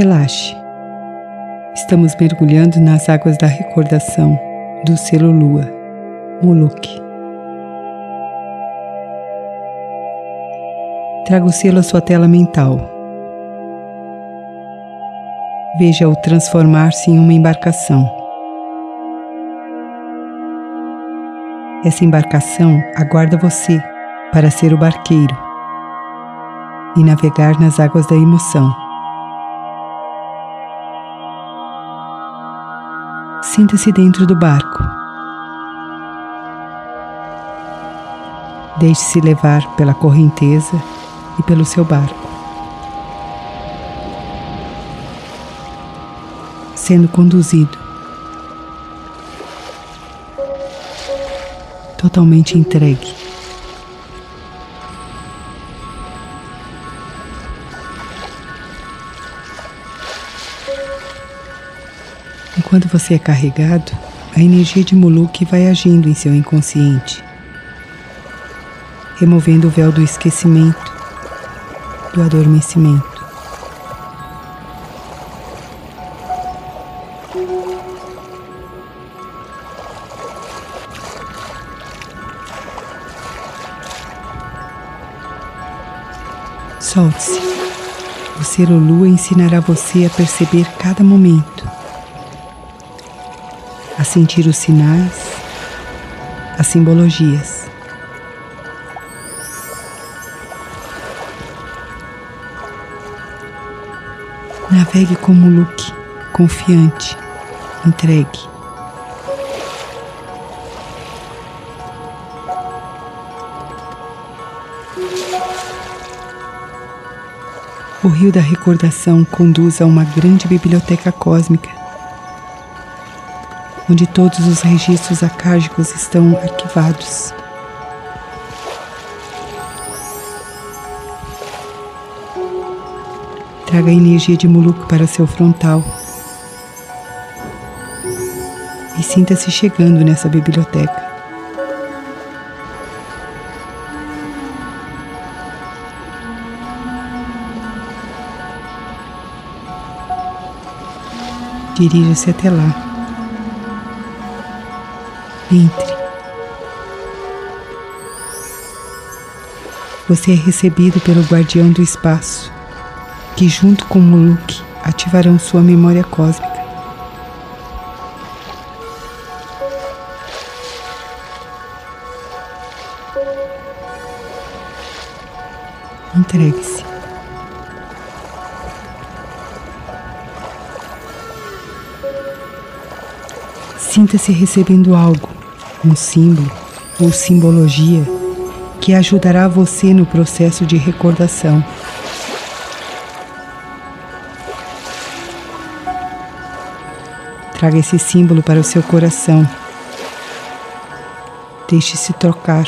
Relaxe. Estamos mergulhando nas águas da recordação do selo Lua, Moloch. Traga o selo à sua tela mental. Veja-o transformar-se em uma embarcação. Essa embarcação aguarda você para ser o barqueiro e navegar nas águas da emoção. Sinta-se dentro do barco. Deixe-se levar pela correnteza e pelo seu barco. Sendo conduzido. Totalmente entregue. Enquanto você é carregado, a energia de Moloch vai agindo em seu inconsciente, removendo o véu do esquecimento, do adormecimento. Solte-se. O ser Lua ensinará você a perceber cada momento sentir os sinais, as simbologias. Navegue como Luke, confiante, entregue. O rio da recordação conduz a uma grande biblioteca cósmica onde todos os registros acágicos estão arquivados. Traga a energia de Muluco para seu frontal e sinta-se chegando nessa biblioteca. Dirija-se até lá. Entre. Você é recebido pelo guardião do espaço, que junto com Muluk ativarão sua memória cósmica. Entregue-se. Sinta-se recebendo algo um símbolo ou simbologia que ajudará você no processo de recordação. Traga esse símbolo para o seu coração. Deixe-se trocar.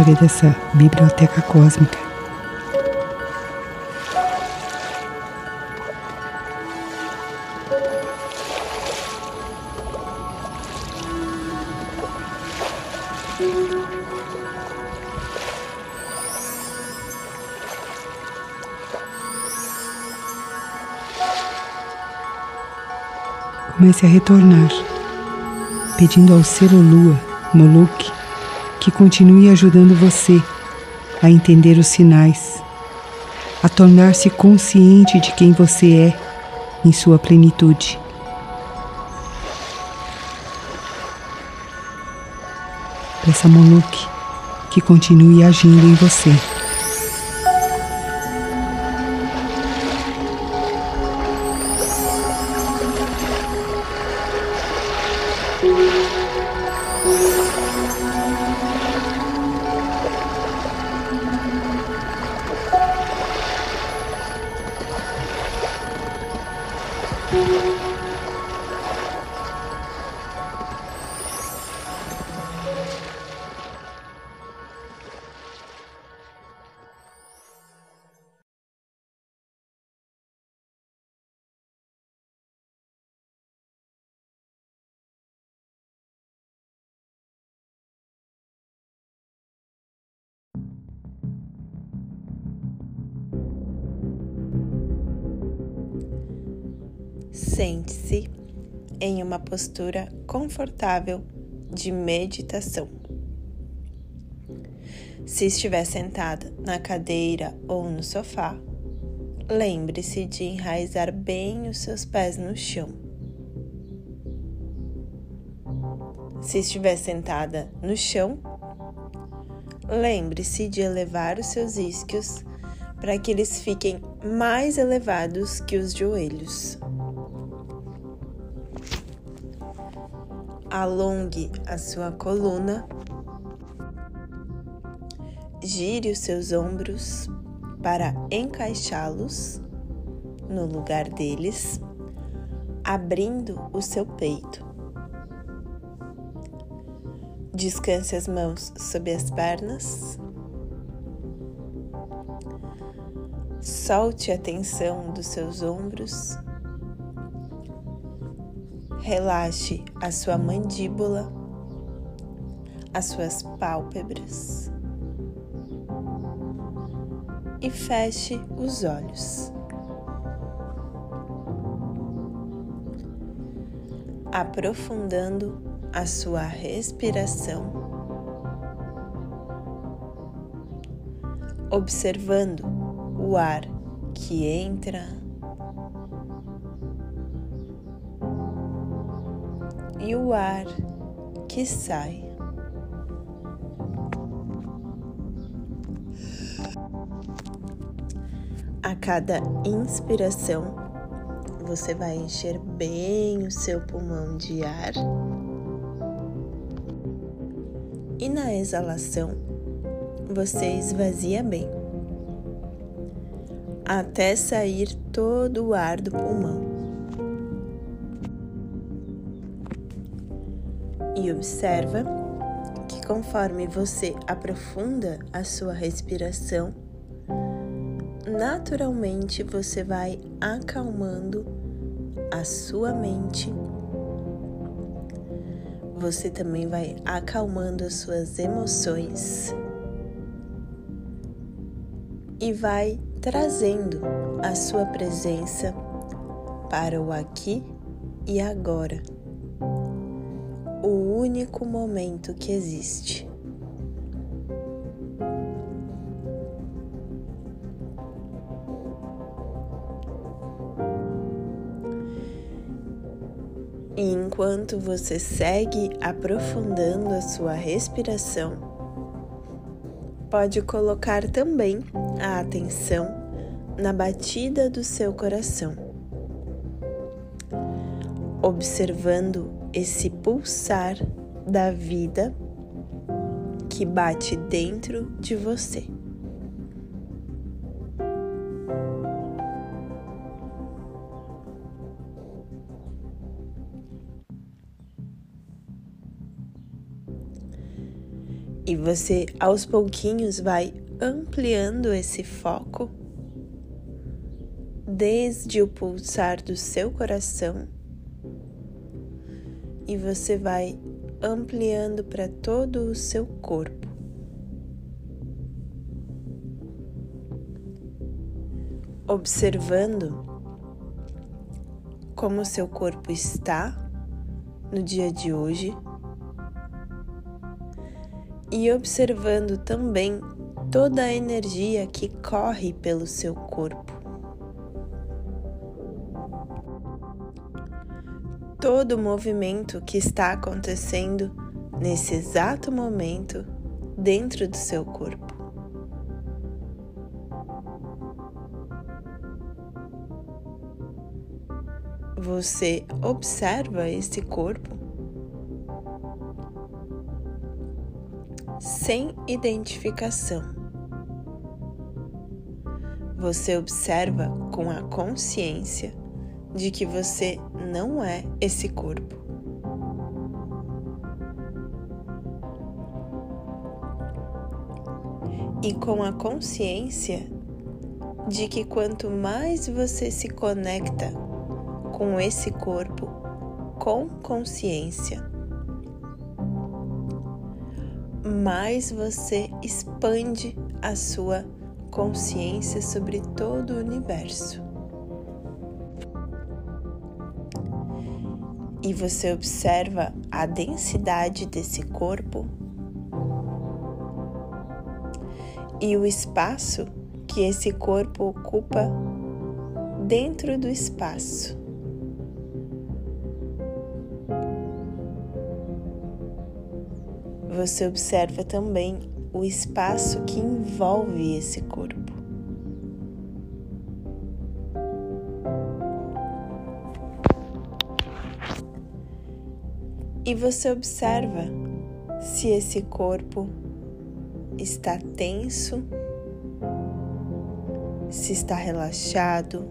Memória dessa biblioteca cósmica. Comece a retornar, pedindo ao selo Lua, Moloch, que continue ajudando você a entender os sinais, a tornar-se consciente de quem você é em sua plenitude. Peça a Moloch que continue agindo em você. you. Sente-se em uma postura confortável de meditação. Se estiver sentada na cadeira ou no sofá, lembre-se de enraizar bem os seus pés no chão. Se estiver sentada no chão, lembre-se de elevar os seus isquios para que eles fiquem mais elevados que os joelhos. Alongue a sua coluna, gire os seus ombros para encaixá-los no lugar deles, abrindo o seu peito. Descanse as mãos sob as pernas. Solte a tensão dos seus ombros. Relaxe a sua mandíbula, as suas pálpebras e feche os olhos. Aprofundando a sua respiração, observando o ar que entra e o ar que sai. A cada inspiração, você vai encher bem o seu pulmão de ar e na exalação você esvazia bem, até sair todo o ar do pulmão. E observa que conforme você aprofunda a sua respiração, naturalmente você vai acalmando a sua mente. Você também vai acalmando as suas emoções. E vai trazendo a sua presença para o aqui e agora, único momento que existe. E enquanto você segue aprofundando a sua respiração, pode colocar também a atenção na batida do seu coração, observando esse pulsar da vida que bate dentro de você. E você aos pouquinhos vai ampliando esse foco desde o pulsar do seu coração e você vai ampliando para todo o seu corpo. Observando como o seu corpo está no dia de hoje e observando também toda a energia que corre pelo seu corpo. Todo o movimento que está acontecendo nesse exato momento dentro do seu corpo. Você observa esse corpo sem identificação. Você observa com a consciência de que você não é esse corpo. E com a consciência de que quanto mais você se conecta com esse corpo com consciência, mais você expande a sua consciência sobre todo o universo. E você observa a densidade desse corpo e o espaço que esse corpo ocupa dentro do espaço. Você observa também o espaço que envolve esse corpo. E você observa se esse corpo está tenso, se está relaxado.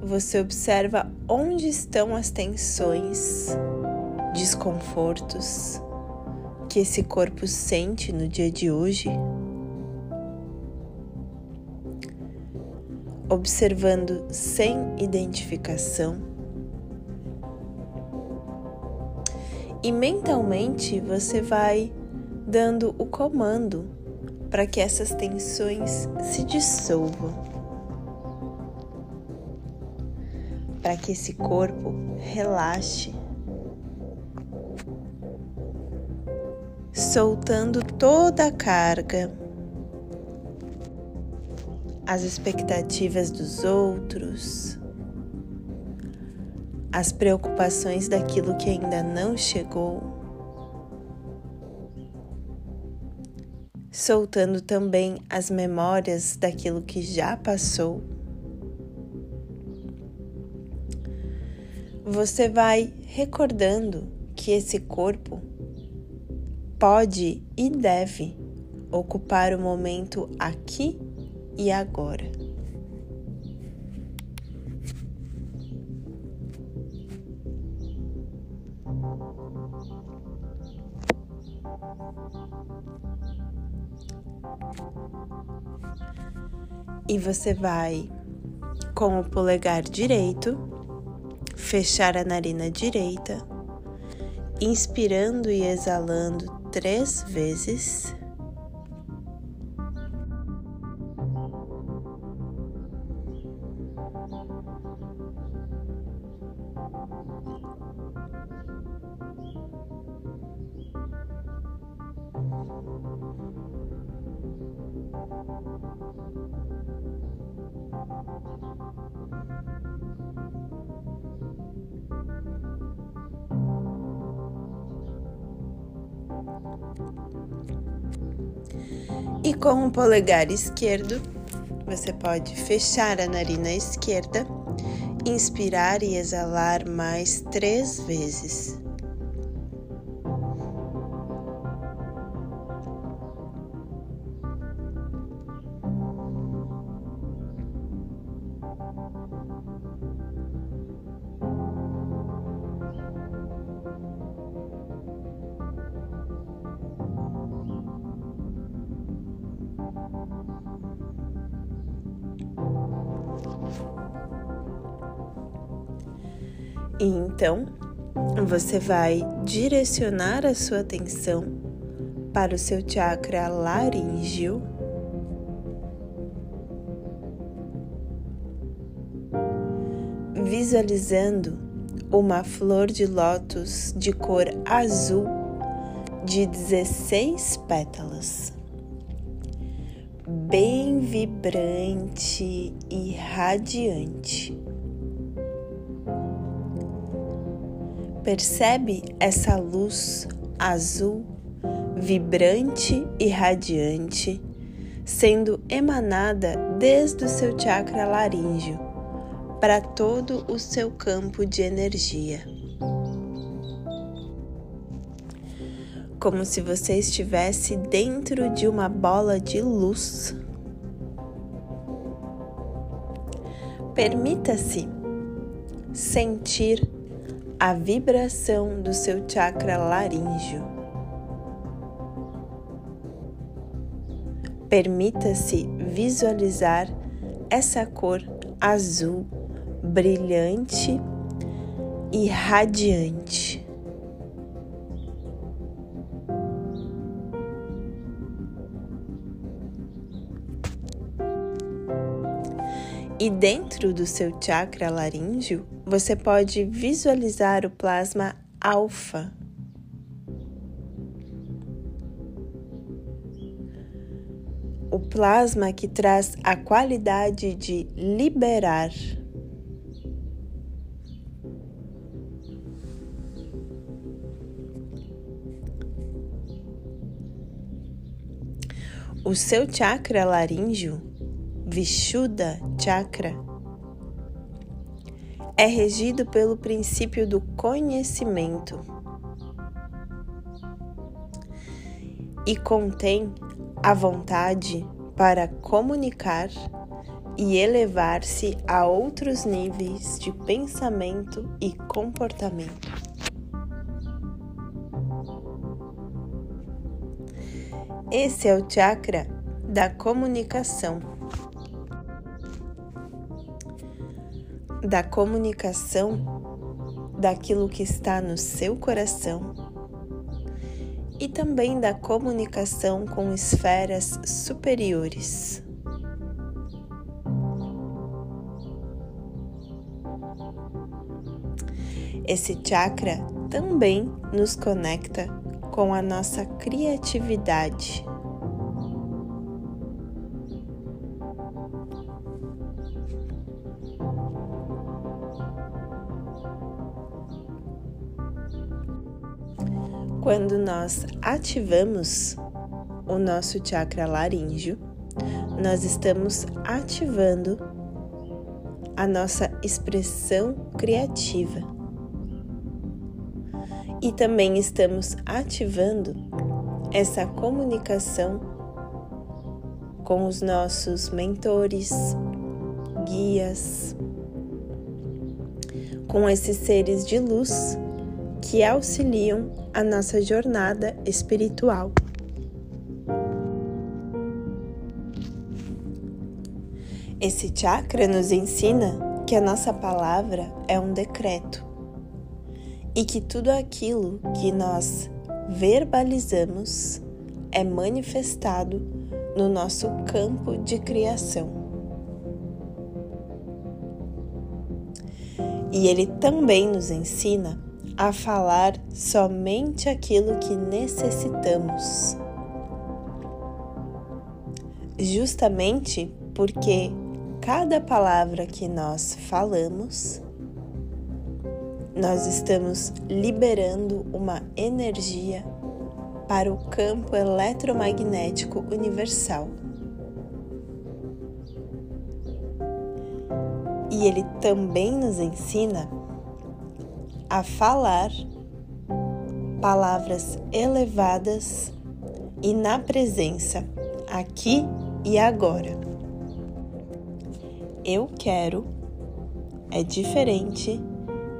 Você observa onde estão as tensões, desconfortos que esse corpo sente no dia de hoje. Observando sem identificação. e mentalmente você vai dando o comando para que essas tensões se dissolvam, para que esse corpo relaxe, soltando toda a carga, as expectativas dos outros as preocupações daquilo que ainda não chegou, soltando também as memórias daquilo que já passou. Você vai recordando que esse corpo pode e deve ocupar o momento aqui e agora. E você vai com o polegar direito fechar a narina direita, inspirando e exalando três vezes. Com o polegar esquerdo, você pode fechar a narina esquerda, inspirar e exalar mais três vezes. Então você vai direcionar a sua atenção para o seu chakra laríngeo. Visualizando uma flor de lótus de cor azul de 16 pétalas, bem vibrante e radiante. Percebe essa luz azul, vibrante e radiante, sendo emanada desde o seu chakra laríngeo para todo o seu campo de energia. Como se você estivesse dentro de uma bola de luz. Permita-se sentir a vibração do seu chakra laríngeo. Permita-se visualizar essa cor azul brilhante e radiante. E dentro do seu chakra laríngeo, você pode visualizar o plasma alfa. O plasma que traz a qualidade de liberar. O seu chakra laríngeo, Vishuddha Chakra, é regido pelo princípio do conhecimento e contém a vontade para comunicar e elevar-se a outros níveis de pensamento e comportamento. Esse é o chakra da comunicação. Da comunicação daquilo que está no seu coração e também da comunicação com esferas superiores. Esse chakra também nos conecta com a nossa criatividade. Quando nós ativamos o nosso chakra laríngeo, nós estamos ativando a nossa expressão criativa. E também estamos ativando essa comunicação com os nossos mentores, guias, com esses seres de luz que auxiliam a nossa jornada espiritual. Esse chakra nos ensina que a nossa palavra é um decreto e que tudo aquilo que nós verbalizamos é manifestado no nosso campo de criação. E ele também nos ensina a falar somente aquilo que necessitamos. Justamente porque cada palavra que nós falamos nós estamos liberando uma energia para o campo eletromagnético universal. E ele também nos ensina a falar palavras elevadas e na presença, aqui e agora. Eu quero é diferente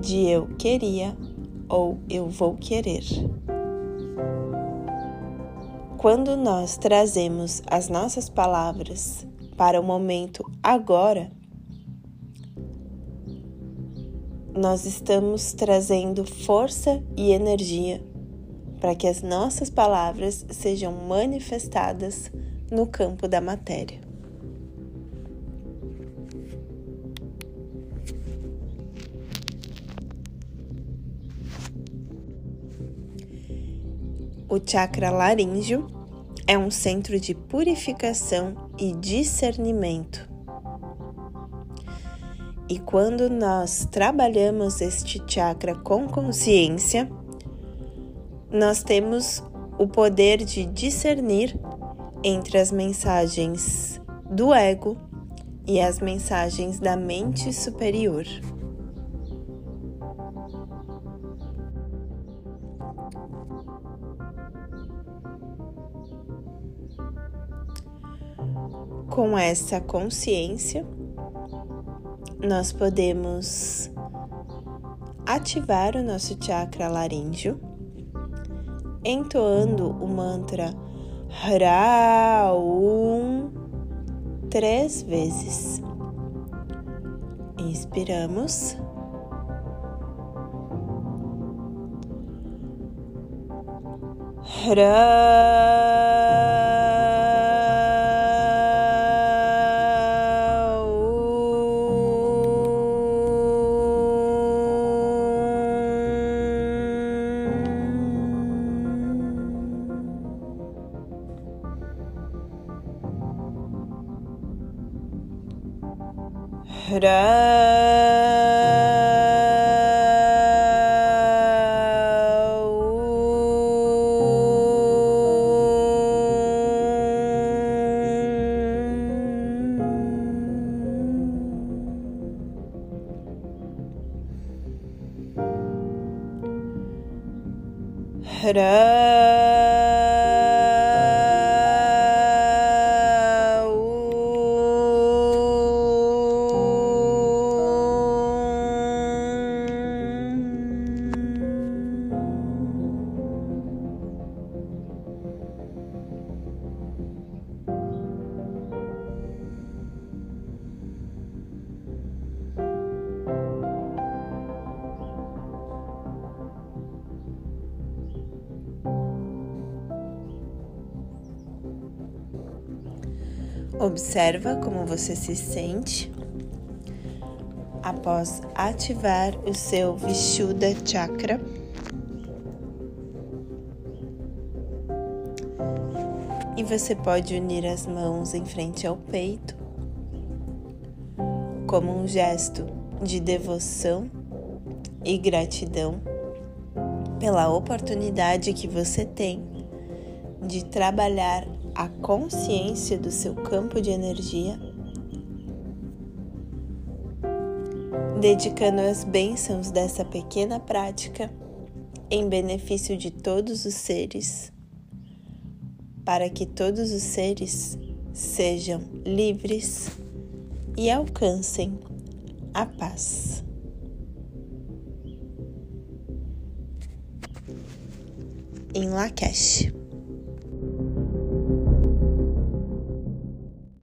de eu queria ou eu vou querer. Quando nós trazemos as nossas palavras para o momento agora, nós estamos trazendo força e energia para que as nossas palavras sejam manifestadas no campo da matéria. O chakra laríngeo é um centro de purificação e discernimento. E quando nós trabalhamos este chakra com consciência, nós temos o poder de discernir entre as mensagens do ego e as mensagens da mente superior. Com essa consciência, nós podemos ativar o nosso chakra laríngeo, entoando o mantra Raum três vezes. Inspiramos. Ra today Observa como você se sente após ativar o seu Vishuddha Chakra. E você pode unir as mãos em frente ao peito, como um gesto de devoção e gratidão pela oportunidade que você tem de trabalhar a consciência do seu campo de energia, dedicando as bênçãos dessa pequena prática em benefício de todos os seres, para que todos os seres sejam livres e alcancem a paz. Em Lakesh.